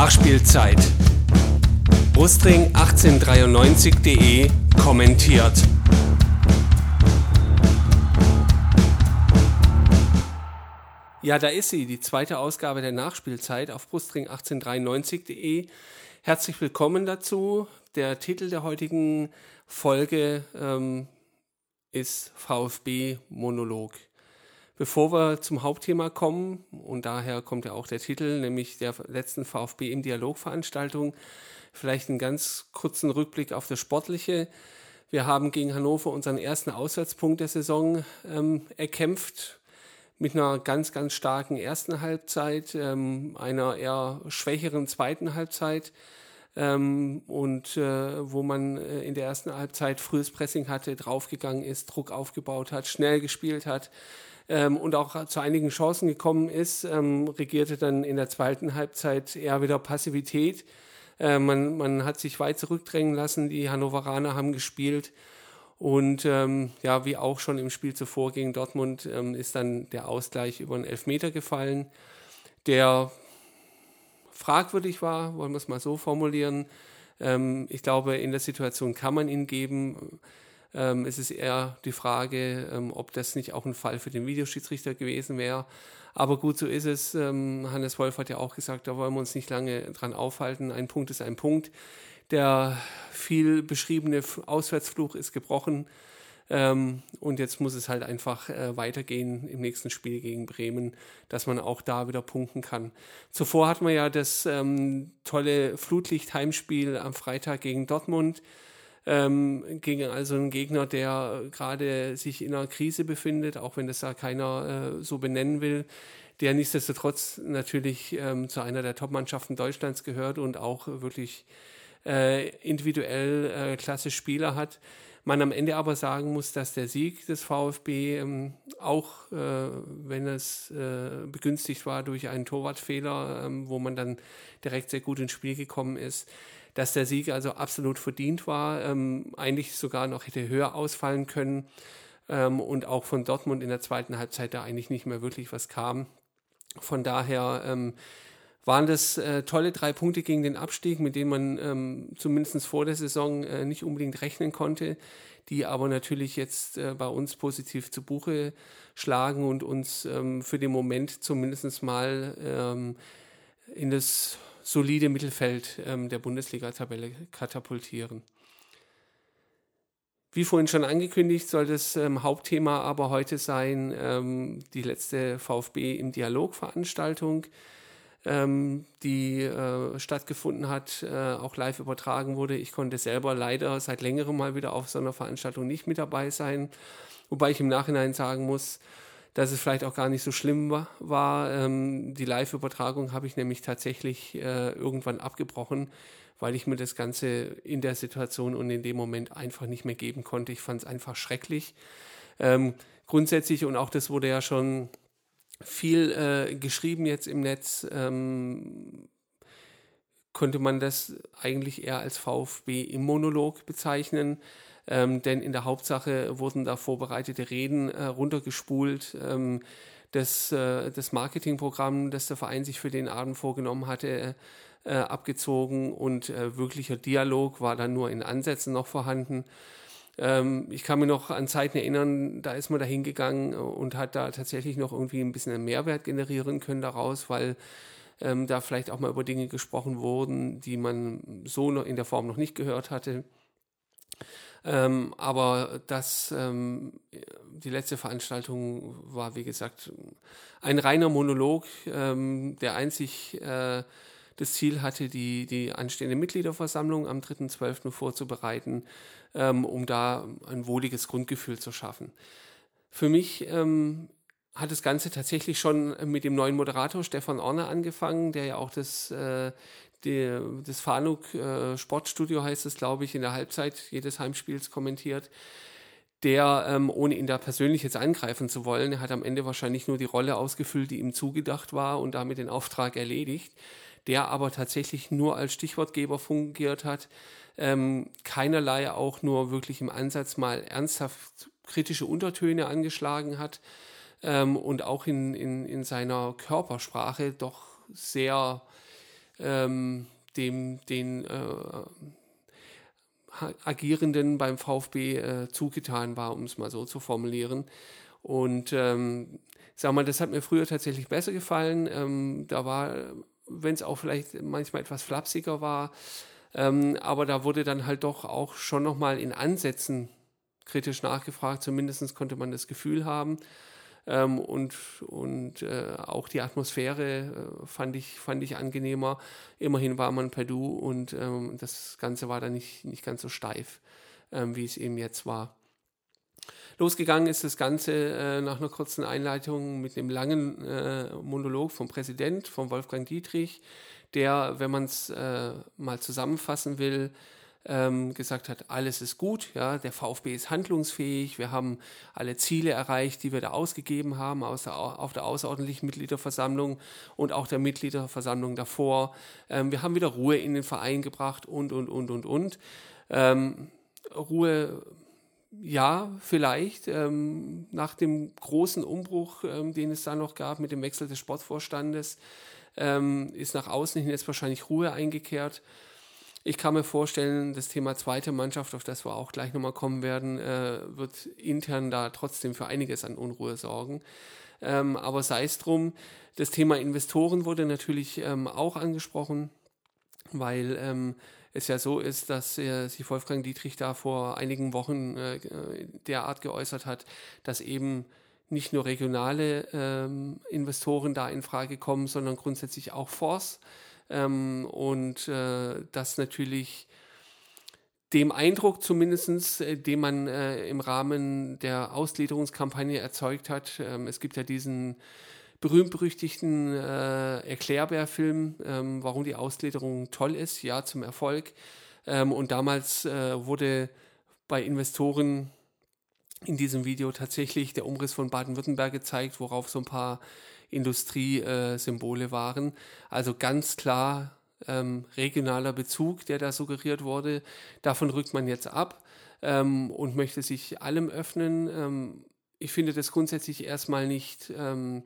Nachspielzeit. Brustring1893.de kommentiert. Ja, da ist sie, die zweite Ausgabe der Nachspielzeit auf Brustring1893.de. Herzlich willkommen dazu. Der Titel der heutigen Folge ähm, ist VfB Monolog. Bevor wir zum Hauptthema kommen, und daher kommt ja auch der Titel, nämlich der letzten VfB im Dialogveranstaltung, vielleicht einen ganz kurzen Rückblick auf das Sportliche. Wir haben gegen Hannover unseren ersten Auswärtspunkt der Saison ähm, erkämpft mit einer ganz, ganz starken ersten Halbzeit, ähm, einer eher schwächeren zweiten Halbzeit ähm, und äh, wo man äh, in der ersten Halbzeit frühes Pressing hatte, draufgegangen ist, Druck aufgebaut hat, schnell gespielt hat ähm, und auch zu einigen Chancen gekommen ist, ähm, regierte dann in der zweiten Halbzeit eher wieder Passivität. Äh, man, man hat sich weit zurückdrängen lassen, die Hannoveraner haben gespielt. Und ähm, ja, wie auch schon im Spiel zuvor gegen Dortmund ähm, ist dann der Ausgleich über einen Elfmeter gefallen, der fragwürdig war, wollen wir es mal so formulieren. Ähm, ich glaube, in der Situation kann man ihn geben. Ähm, es ist eher die Frage, ähm, ob das nicht auch ein Fall für den Videoschiedsrichter gewesen wäre. Aber gut, so ist es. Ähm, Hannes Wolf hat ja auch gesagt, da wollen wir uns nicht lange dran aufhalten. Ein Punkt ist ein Punkt. Der viel beschriebene Auswärtsfluch ist gebrochen. Ähm, und jetzt muss es halt einfach äh, weitergehen im nächsten Spiel gegen Bremen, dass man auch da wieder punkten kann. Zuvor hatten wir ja das ähm, tolle Flutlicht-Heimspiel am Freitag gegen Dortmund ähm, gegen also einen Gegner, der gerade sich in einer Krise befindet, auch wenn das da keiner äh, so benennen will, der nichtsdestotrotz natürlich ähm, zu einer der Top-Mannschaften Deutschlands gehört und auch wirklich äh, individuell äh, klasse Spieler hat. Man am Ende aber sagen muss, dass der Sieg des VfB ähm, auch, äh, wenn es äh, begünstigt war durch einen Torwartfehler, ähm, wo man dann direkt sehr gut ins Spiel gekommen ist, dass der Sieg also absolut verdient war, ähm, eigentlich sogar noch hätte höher ausfallen können ähm, und auch von Dortmund in der zweiten Halbzeit da eigentlich nicht mehr wirklich was kam. Von daher ähm, waren das äh, tolle drei Punkte gegen den Abstieg, mit denen man ähm, zumindest vor der Saison äh, nicht unbedingt rechnen konnte, die aber natürlich jetzt äh, bei uns positiv zu Buche schlagen und uns ähm, für den Moment zumindest mal ähm, in das solide Mittelfeld ähm, der Bundesliga-Tabelle katapultieren. Wie vorhin schon angekündigt, soll das ähm, Hauptthema aber heute sein, ähm, die letzte VfB im Dialog-Veranstaltung, ähm, die äh, stattgefunden hat, äh, auch live übertragen wurde. Ich konnte selber leider seit längerem mal wieder auf so einer Veranstaltung nicht mit dabei sein, wobei ich im Nachhinein sagen muss, dass es vielleicht auch gar nicht so schlimm war. war. Ähm, die Live-Übertragung habe ich nämlich tatsächlich äh, irgendwann abgebrochen, weil ich mir das Ganze in der Situation und in dem Moment einfach nicht mehr geben konnte. Ich fand es einfach schrecklich. Ähm, grundsätzlich, und auch das wurde ja schon viel äh, geschrieben jetzt im Netz, ähm, könnte man das eigentlich eher als VfB im Monolog bezeichnen ähm, denn in der Hauptsache wurden da vorbereitete Reden äh, runtergespult. Ähm, das, äh, das Marketingprogramm, das der Verein sich für den Abend vorgenommen hatte, äh, abgezogen und äh, wirklicher Dialog war dann nur in Ansätzen noch vorhanden. Ähm, ich kann mich noch an Zeiten erinnern, da ist man da hingegangen und hat da tatsächlich noch irgendwie ein bisschen einen Mehrwert generieren können daraus, weil ähm, da vielleicht auch mal über Dinge gesprochen wurden, die man so in der Form noch nicht gehört hatte. Ähm, aber das, ähm, die letzte Veranstaltung war, wie gesagt, ein reiner Monolog, ähm, der einzig äh, das Ziel hatte, die, die anstehende Mitgliederversammlung am 3.12. vorzubereiten, ähm, um da ein wohliges Grundgefühl zu schaffen. Für mich ähm, hat das Ganze tatsächlich schon mit dem neuen Moderator Stefan Orner angefangen, der ja auch das, äh, die, das Fanuk äh, Sportstudio heißt es, glaube ich, in der Halbzeit jedes Heimspiels kommentiert. Der, ähm, ohne ihn da persönlich jetzt angreifen zu wollen, hat am Ende wahrscheinlich nur die Rolle ausgefüllt, die ihm zugedacht war und damit den Auftrag erledigt. Der aber tatsächlich nur als Stichwortgeber fungiert hat, ähm, keinerlei auch nur wirklich im Ansatz mal ernsthaft kritische Untertöne angeschlagen hat ähm, und auch in, in, in seiner Körpersprache doch sehr ähm, dem, den äh, Agierenden beim VfB äh, zugetan war, um es mal so zu formulieren. Und ähm, sag mal, das hat mir früher tatsächlich besser gefallen. Ähm, da war, wenn es auch vielleicht manchmal etwas flapsiger war, ähm, aber da wurde dann halt doch auch schon nochmal in Ansätzen kritisch nachgefragt. Zumindest konnte man das Gefühl haben. Ähm, und und äh, auch die Atmosphäre äh, fand, ich, fand ich angenehmer. Immerhin war man per Du und ähm, das Ganze war dann nicht, nicht ganz so steif, ähm, wie es eben jetzt war. Losgegangen ist das Ganze äh, nach einer kurzen Einleitung mit einem langen äh, Monolog vom Präsident, von Wolfgang Dietrich, der, wenn man es äh, mal zusammenfassen will, ähm, gesagt hat, alles ist gut, ja, der VfB ist handlungsfähig, wir haben alle Ziele erreicht, die wir da ausgegeben haben aus auf der außerordentlichen Mitgliederversammlung und auch der Mitgliederversammlung davor. Ähm, wir haben wieder Ruhe in den Verein gebracht und, und, und, und, und. Ähm, Ruhe ja, vielleicht. Ähm, nach dem großen Umbruch, ähm, den es da noch gab mit dem Wechsel des Sportvorstandes, ähm, ist nach außen hin jetzt wahrscheinlich Ruhe eingekehrt. Ich kann mir vorstellen, das Thema zweite Mannschaft, auf das wir auch gleich nochmal kommen werden, äh, wird intern da trotzdem für einiges an Unruhe sorgen. Ähm, aber sei es drum, das Thema Investoren wurde natürlich ähm, auch angesprochen, weil ähm, es ja so ist, dass äh, sich Wolfgang Dietrich da vor einigen Wochen äh, derart geäußert hat, dass eben nicht nur regionale ähm, Investoren da in Frage kommen, sondern grundsätzlich auch Fonds ähm, und äh, das natürlich dem Eindruck zumindest, äh, den man äh, im Rahmen der Ausgliederungskampagne erzeugt hat. Ähm, es gibt ja diesen berühmt-berüchtigten äh, Erklärbär-Film, ähm, warum die Ausgliederung toll ist, ja zum Erfolg. Ähm, und damals äh, wurde bei Investoren in diesem Video tatsächlich der Umriss von Baden-Württemberg gezeigt, worauf so ein paar Industriesymbole waren. Also ganz klar ähm, regionaler Bezug, der da suggeriert wurde. Davon rückt man jetzt ab ähm, und möchte sich allem öffnen. Ähm, ich finde das grundsätzlich erstmal nicht, ähm,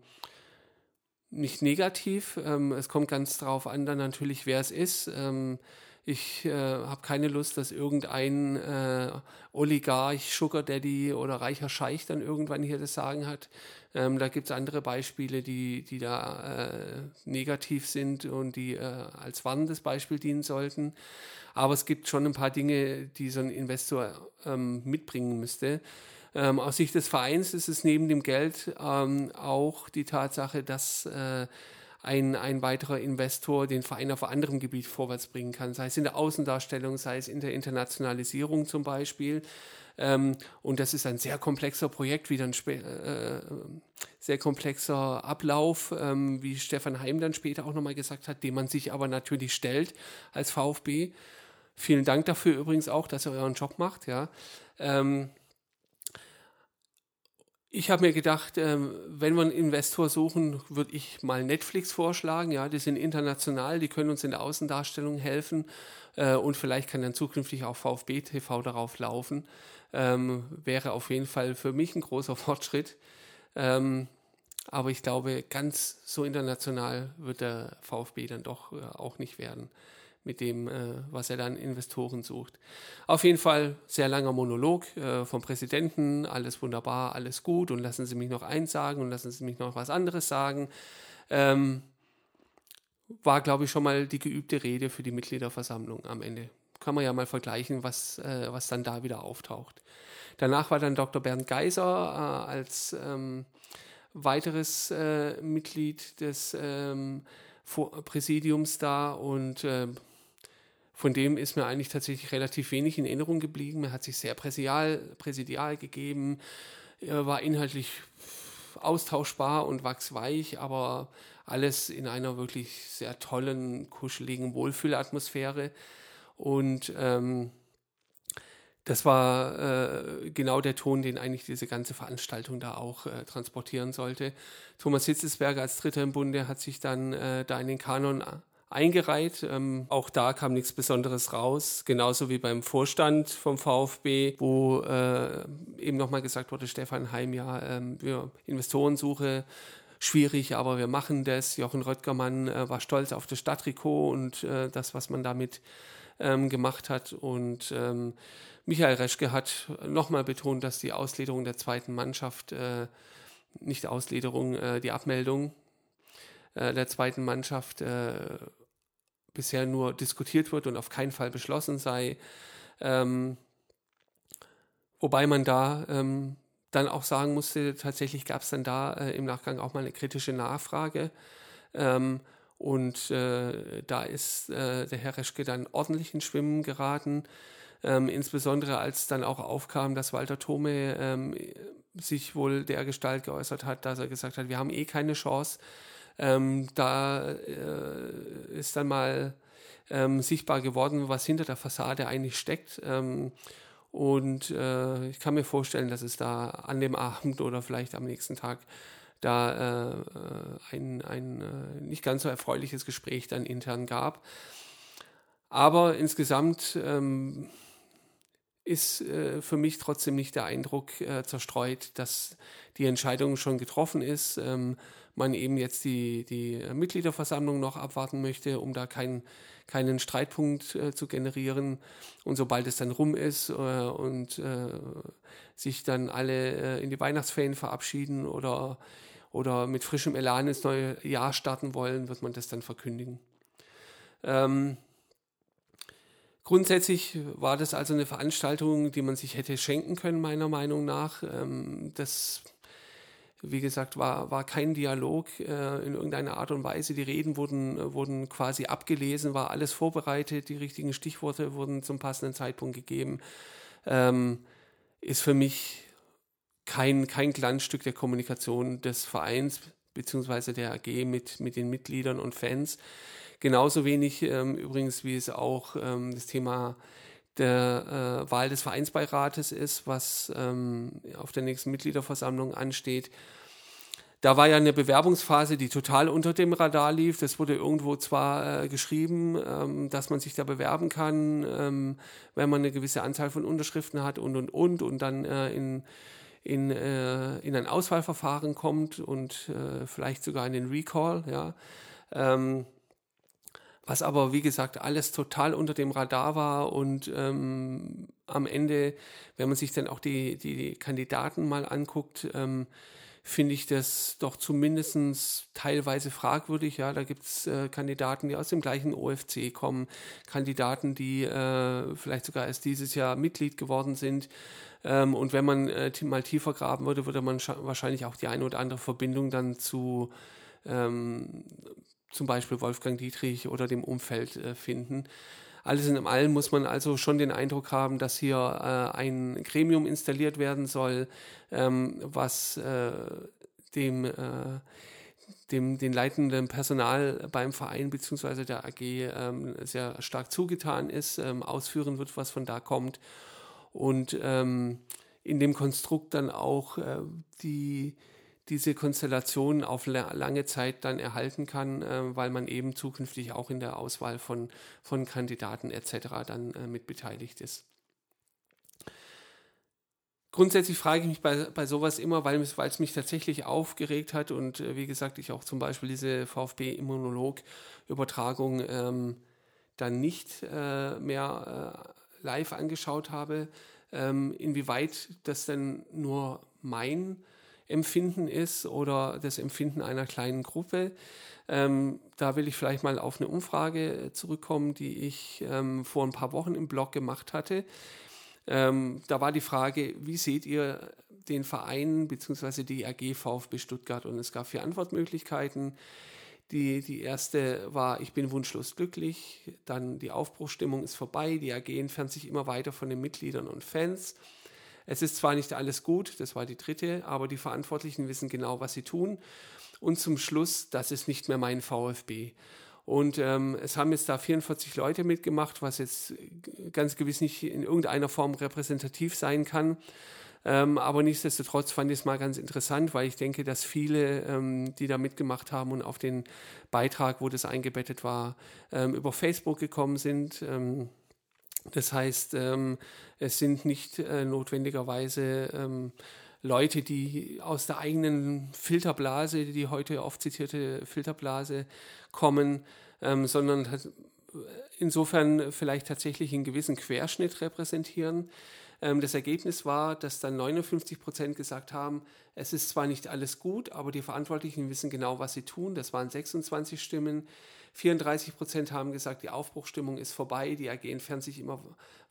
nicht negativ. Ähm, es kommt ganz darauf an, dann natürlich, wer es ist. Ich äh, habe keine Lust, dass irgendein äh, Oligarch, Sugar Daddy oder reicher Scheich dann irgendwann hier das Sagen hat. Ähm, da gibt es andere Beispiele, die, die da äh, negativ sind und die äh, als warnendes Beispiel dienen sollten. Aber es gibt schon ein paar Dinge, die so ein Investor ähm, mitbringen müsste. Ähm, aus Sicht des Vereins ist es neben dem Geld ähm, auch die Tatsache, dass äh, ein, ein weiterer Investor den Verein auf anderem Gebiet vorwärts bringen kann, sei es in der Außendarstellung, sei es in der Internationalisierung zum Beispiel. Ähm, und das ist ein sehr komplexer Projekt, wie dann äh, sehr komplexer Ablauf, ähm, wie Stefan Heim dann später auch nochmal gesagt hat, dem man sich aber natürlich stellt als VfB. Vielen Dank dafür übrigens auch, dass ihr euren Job macht. Ja. Ähm, ich habe mir gedacht, ähm, wenn wir einen Investor suchen, würde ich mal Netflix vorschlagen. Ja, die sind international, die können uns in der Außendarstellung helfen äh, und vielleicht kann dann zukünftig auch VfB TV darauf laufen. Ähm, wäre auf jeden Fall für mich ein großer Fortschritt. Ähm, aber ich glaube, ganz so international wird der VfB dann doch äh, auch nicht werden mit dem, äh, was er dann Investoren sucht. Auf jeden Fall sehr langer Monolog äh, vom Präsidenten, alles wunderbar, alles gut und lassen Sie mich noch eins sagen und lassen Sie mich noch was anderes sagen. Ähm, war, glaube ich, schon mal die geübte Rede für die Mitgliederversammlung am Ende. Kann man ja mal vergleichen, was, äh, was dann da wieder auftaucht. Danach war dann Dr. Bernd Geiser äh, als ähm, weiteres äh, Mitglied des ähm, Präsidiums da und äh, von dem ist mir eigentlich tatsächlich relativ wenig in Erinnerung geblieben. Er hat sich sehr präsidial, präsidial gegeben, er war inhaltlich austauschbar und wachsweich, aber alles in einer wirklich sehr tollen, kuscheligen Wohlfühlatmosphäre. Und ähm, das war äh, genau der Ton, den eigentlich diese ganze Veranstaltung da auch äh, transportieren sollte. Thomas Hitzesberger als Dritter im Bunde hat sich dann äh, da in den Kanon eingereiht. Ähm, auch da kam nichts Besonderes raus, genauso wie beim Vorstand vom VfB, wo äh, eben nochmal gesagt wurde, Stefan Heim, ja, ähm, wir Investorensuche schwierig, aber wir machen das. Jochen Röttgermann äh, war stolz auf das Stadtrikot und äh, das, was man damit ähm, gemacht hat. Und ähm, Michael Reschke hat nochmal betont, dass die Auslederung der zweiten Mannschaft, äh, nicht Auslederung, äh, die Abmeldung äh, der zweiten Mannschaft äh, bisher nur diskutiert wird und auf keinen Fall beschlossen sei. Ähm, wobei man da ähm, dann auch sagen musste, tatsächlich gab es dann da äh, im Nachgang auch mal eine kritische Nachfrage. Ähm, und äh, da ist äh, der Herr Reschke dann ordentlich ins Schwimmen geraten. Ähm, insbesondere als dann auch aufkam, dass Walter Thome ähm, sich wohl der Gestalt geäußert hat, dass er gesagt hat, wir haben eh keine Chance. Ähm, da äh, ist dann mal ähm, sichtbar geworden, was hinter der Fassade eigentlich steckt. Ähm, und äh, ich kann mir vorstellen, dass es da an dem Abend oder vielleicht am nächsten Tag da äh, ein, ein äh, nicht ganz so erfreuliches Gespräch dann intern gab. Aber insgesamt ähm, ist äh, für mich trotzdem nicht der Eindruck äh, zerstreut, dass die Entscheidung schon getroffen ist. Ähm, man eben jetzt die, die Mitgliederversammlung noch abwarten möchte, um da kein, keinen Streitpunkt äh, zu generieren. Und sobald es dann rum ist äh, und äh, sich dann alle äh, in die Weihnachtsferien verabschieden oder, oder mit frischem Elan ins neue Jahr starten wollen, wird man das dann verkündigen. Ähm, Grundsätzlich war das also eine Veranstaltung, die man sich hätte schenken können, meiner Meinung nach. Ähm, das wie gesagt, war, war kein Dialog äh, in irgendeiner Art und Weise. Die Reden wurden, wurden quasi abgelesen, war alles vorbereitet, die richtigen Stichworte wurden zum passenden Zeitpunkt gegeben. Ähm, ist für mich kein, kein Glanzstück der Kommunikation des Vereins bzw. der AG mit, mit den Mitgliedern und Fans. Genauso wenig ähm, übrigens, wie es auch ähm, das Thema der äh, Wahl des Vereinsbeirates ist, was ähm, auf der nächsten Mitgliederversammlung ansteht. Da war ja eine Bewerbungsphase, die total unter dem Radar lief. Das wurde irgendwo zwar äh, geschrieben, ähm, dass man sich da bewerben kann, ähm, wenn man eine gewisse Anzahl von Unterschriften hat und und und und dann äh, in, in, äh, in ein Auswahlverfahren kommt und äh, vielleicht sogar in den Recall. Ja. Ähm, was aber, wie gesagt, alles total unter dem Radar war und ähm, am Ende, wenn man sich dann auch die, die Kandidaten mal anguckt, ähm, finde ich das doch zumindest teilweise fragwürdig. Ja, da gibt es äh, Kandidaten, die aus dem gleichen OFC kommen, Kandidaten, die äh, vielleicht sogar erst dieses Jahr Mitglied geworden sind. Ähm, und wenn man äh, mal tiefer graben würde, würde man wahrscheinlich auch die eine oder andere Verbindung dann zu ähm, zum Beispiel Wolfgang Dietrich oder dem Umfeld äh, finden. Alles in allem muss man also schon den Eindruck haben, dass hier äh, ein Gremium installiert werden soll, ähm, was äh, dem, äh, dem den leitenden Personal beim Verein bzw. der AG ähm, sehr stark zugetan ist, ähm, ausführen wird, was von da kommt. Und ähm, in dem Konstrukt dann auch äh, die diese Konstellation auf lange Zeit dann erhalten kann, äh, weil man eben zukünftig auch in der Auswahl von, von Kandidaten etc. dann äh, mit beteiligt ist. Grundsätzlich frage ich mich bei, bei sowas immer, weil es, mich tatsächlich aufgeregt hat und äh, wie gesagt, ich auch zum Beispiel diese VfB-Immunolog-Übertragung ähm, dann nicht äh, mehr äh, live angeschaut habe, ähm, inwieweit das denn nur mein Empfinden ist oder das Empfinden einer kleinen Gruppe. Ähm, da will ich vielleicht mal auf eine Umfrage zurückkommen, die ich ähm, vor ein paar Wochen im Blog gemacht hatte. Ähm, da war die Frage, wie seht ihr den Verein bzw. die AG VfB Stuttgart? Und es gab vier Antwortmöglichkeiten. Die, die erste war, ich bin wunschlos glücklich. Dann die Aufbruchstimmung ist vorbei. Die AG entfernt sich immer weiter von den Mitgliedern und Fans. Es ist zwar nicht alles gut, das war die dritte, aber die Verantwortlichen wissen genau, was sie tun. Und zum Schluss, das ist nicht mehr mein VfB. Und ähm, es haben jetzt da 44 Leute mitgemacht, was jetzt ganz gewiss nicht in irgendeiner Form repräsentativ sein kann. Ähm, aber nichtsdestotrotz fand ich es mal ganz interessant, weil ich denke, dass viele, ähm, die da mitgemacht haben und auf den Beitrag, wo das eingebettet war, ähm, über Facebook gekommen sind. Ähm, das heißt, ähm, es sind nicht äh, notwendigerweise ähm, Leute, die aus der eigenen Filterblase, die heute oft zitierte Filterblase kommen, ähm, sondern insofern vielleicht tatsächlich einen gewissen Querschnitt repräsentieren. Ähm, das Ergebnis war, dass dann 59 Prozent gesagt haben, es ist zwar nicht alles gut, aber die Verantwortlichen wissen genau, was sie tun. Das waren 26 Stimmen. 34 Prozent haben gesagt, die Aufbruchstimmung ist vorbei, die AG entfernt sich immer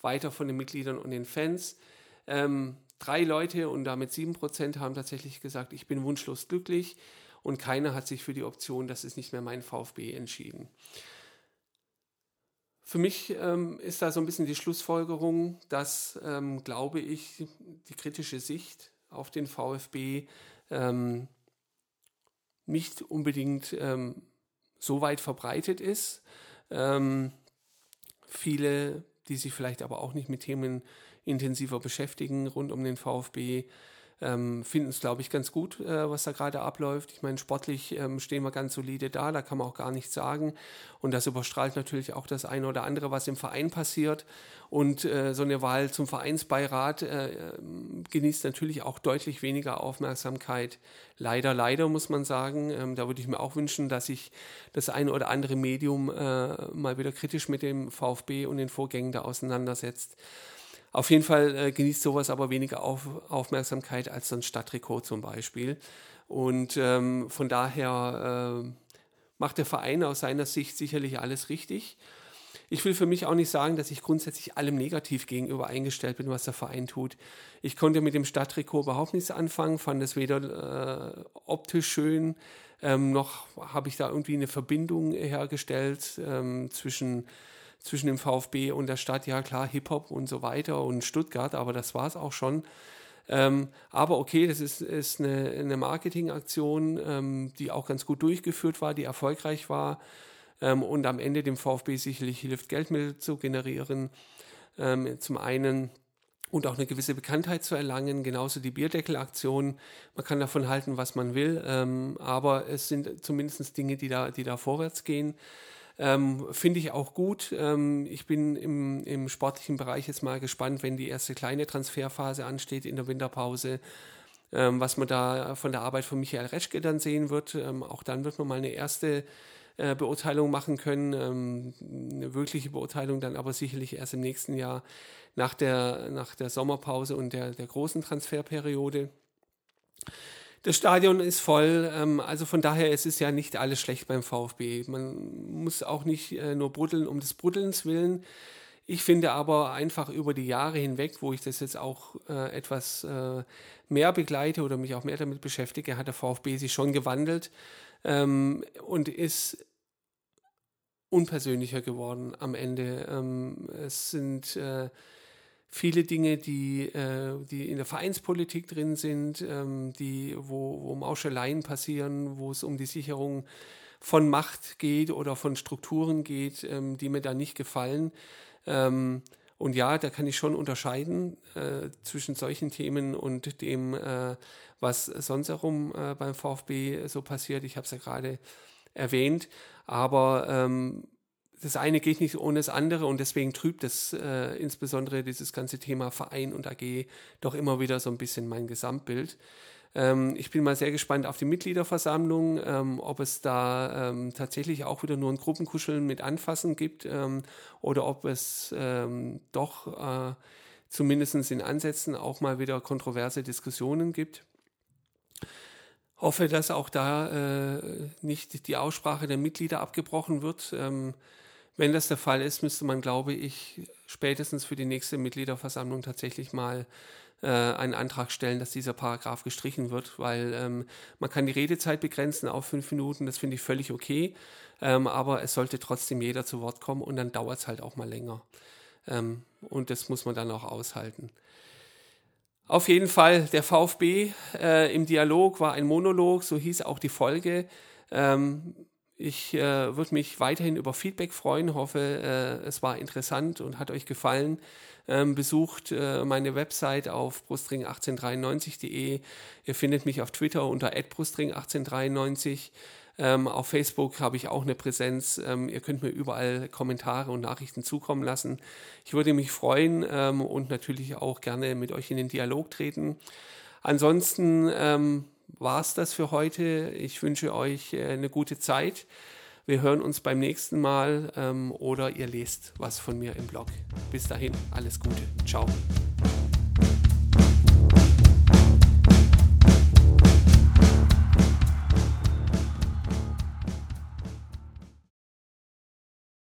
weiter von den Mitgliedern und den Fans. Ähm, drei Leute und damit sieben Prozent haben tatsächlich gesagt, ich bin wunschlos glücklich und keiner hat sich für die Option, das ist nicht mehr mein VfB entschieden. Für mich ähm, ist da so ein bisschen die Schlussfolgerung, dass, ähm, glaube ich, die kritische Sicht auf den VfB ähm, nicht unbedingt ähm, so weit verbreitet ist. Ähm, viele, die sich vielleicht aber auch nicht mit Themen intensiver beschäftigen rund um den VfB, ähm, finden es, glaube ich, ganz gut, äh, was da gerade abläuft. Ich meine, sportlich ähm, stehen wir ganz solide da, da kann man auch gar nichts sagen. Und das überstrahlt natürlich auch das eine oder andere, was im Verein passiert. Und äh, so eine Wahl zum Vereinsbeirat äh, genießt natürlich auch deutlich weniger Aufmerksamkeit. Leider, leider muss man sagen. Ähm, da würde ich mir auch wünschen, dass sich das eine oder andere Medium äh, mal wieder kritisch mit dem VfB und den Vorgängen da auseinandersetzt. Auf jeden Fall äh, genießt sowas aber weniger Auf Aufmerksamkeit als so ein Stadttrikot zum Beispiel. Und ähm, von daher äh, macht der Verein aus seiner Sicht sicherlich alles richtig. Ich will für mich auch nicht sagen, dass ich grundsätzlich allem negativ gegenüber eingestellt bin, was der Verein tut. Ich konnte mit dem Stadttrikot überhaupt nichts anfangen, fand es weder äh, optisch schön, ähm, noch habe ich da irgendwie eine Verbindung hergestellt ähm, zwischen zwischen dem VfB und der Stadt, ja klar, Hip-Hop und so weiter und Stuttgart, aber das war es auch schon. Ähm, aber okay, das ist, ist eine, eine Marketingaktion, ähm, die auch ganz gut durchgeführt war, die erfolgreich war ähm, und am Ende dem VfB sicherlich hilft, Geldmittel zu generieren. Ähm, zum einen und auch eine gewisse Bekanntheit zu erlangen, genauso die Bierdeckelaktion. Man kann davon halten, was man will, ähm, aber es sind zumindest Dinge, die da, die da vorwärts gehen. Ähm, Finde ich auch gut. Ähm, ich bin im, im sportlichen Bereich jetzt mal gespannt, wenn die erste kleine Transferphase ansteht in der Winterpause, ähm, was man da von der Arbeit von Michael Reschke dann sehen wird. Ähm, auch dann wird man mal eine erste äh, Beurteilung machen können. Ähm, eine wirkliche Beurteilung dann aber sicherlich erst im nächsten Jahr nach der, nach der Sommerpause und der, der großen Transferperiode. Das Stadion ist voll, ähm, also von daher es ist ja nicht alles schlecht beim VfB. Man muss auch nicht äh, nur bruddeln um des Bruddelns willen. Ich finde aber einfach über die Jahre hinweg, wo ich das jetzt auch äh, etwas äh, mehr begleite oder mich auch mehr damit beschäftige, hat der VfB sich schon gewandelt ähm, und ist unpersönlicher geworden am Ende. Ähm, es sind viele Dinge, die, äh, die in der Vereinspolitik drin sind, ähm, die, wo, wo Mauscheleien passieren, wo es um die Sicherung von Macht geht oder von Strukturen geht, ähm, die mir da nicht gefallen. Ähm, und ja, da kann ich schon unterscheiden äh, zwischen solchen Themen und dem, äh, was sonst herum äh, beim VfB so passiert. Ich habe es ja gerade erwähnt. Aber ähm, das eine geht nicht ohne das andere und deswegen trübt es äh, insbesondere dieses ganze Thema Verein und AG doch immer wieder so ein bisschen mein Gesamtbild. Ähm, ich bin mal sehr gespannt auf die Mitgliederversammlung, ähm, ob es da ähm, tatsächlich auch wieder nur ein Gruppenkuscheln mit Anfassen gibt ähm, oder ob es ähm, doch äh, zumindest in Ansätzen auch mal wieder kontroverse Diskussionen gibt hoffe, dass auch da äh, nicht die Aussprache der Mitglieder abgebrochen wird. Ähm, wenn das der Fall ist, müsste man, glaube ich, spätestens für die nächste Mitgliederversammlung tatsächlich mal äh, einen Antrag stellen, dass dieser Paragraph gestrichen wird, weil ähm, man kann die Redezeit begrenzen auf fünf Minuten, das finde ich völlig okay, ähm, aber es sollte trotzdem jeder zu Wort kommen und dann dauert es halt auch mal länger. Ähm, und das muss man dann auch aushalten. Auf jeden Fall, der VfB äh, im Dialog war ein Monolog, so hieß auch die Folge. Ähm, ich äh, würde mich weiterhin über Feedback freuen, hoffe, äh, es war interessant und hat euch gefallen. Ähm, besucht äh, meine Website auf brustring1893.de. Ihr findet mich auf Twitter unter brustring1893. Ähm, auf Facebook habe ich auch eine Präsenz. Ähm, ihr könnt mir überall Kommentare und Nachrichten zukommen lassen. Ich würde mich freuen ähm, und natürlich auch gerne mit euch in den Dialog treten. Ansonsten ähm, war es das für heute. Ich wünsche euch äh, eine gute Zeit. Wir hören uns beim nächsten Mal ähm, oder ihr lest was von mir im Blog. Bis dahin, alles Gute. Ciao.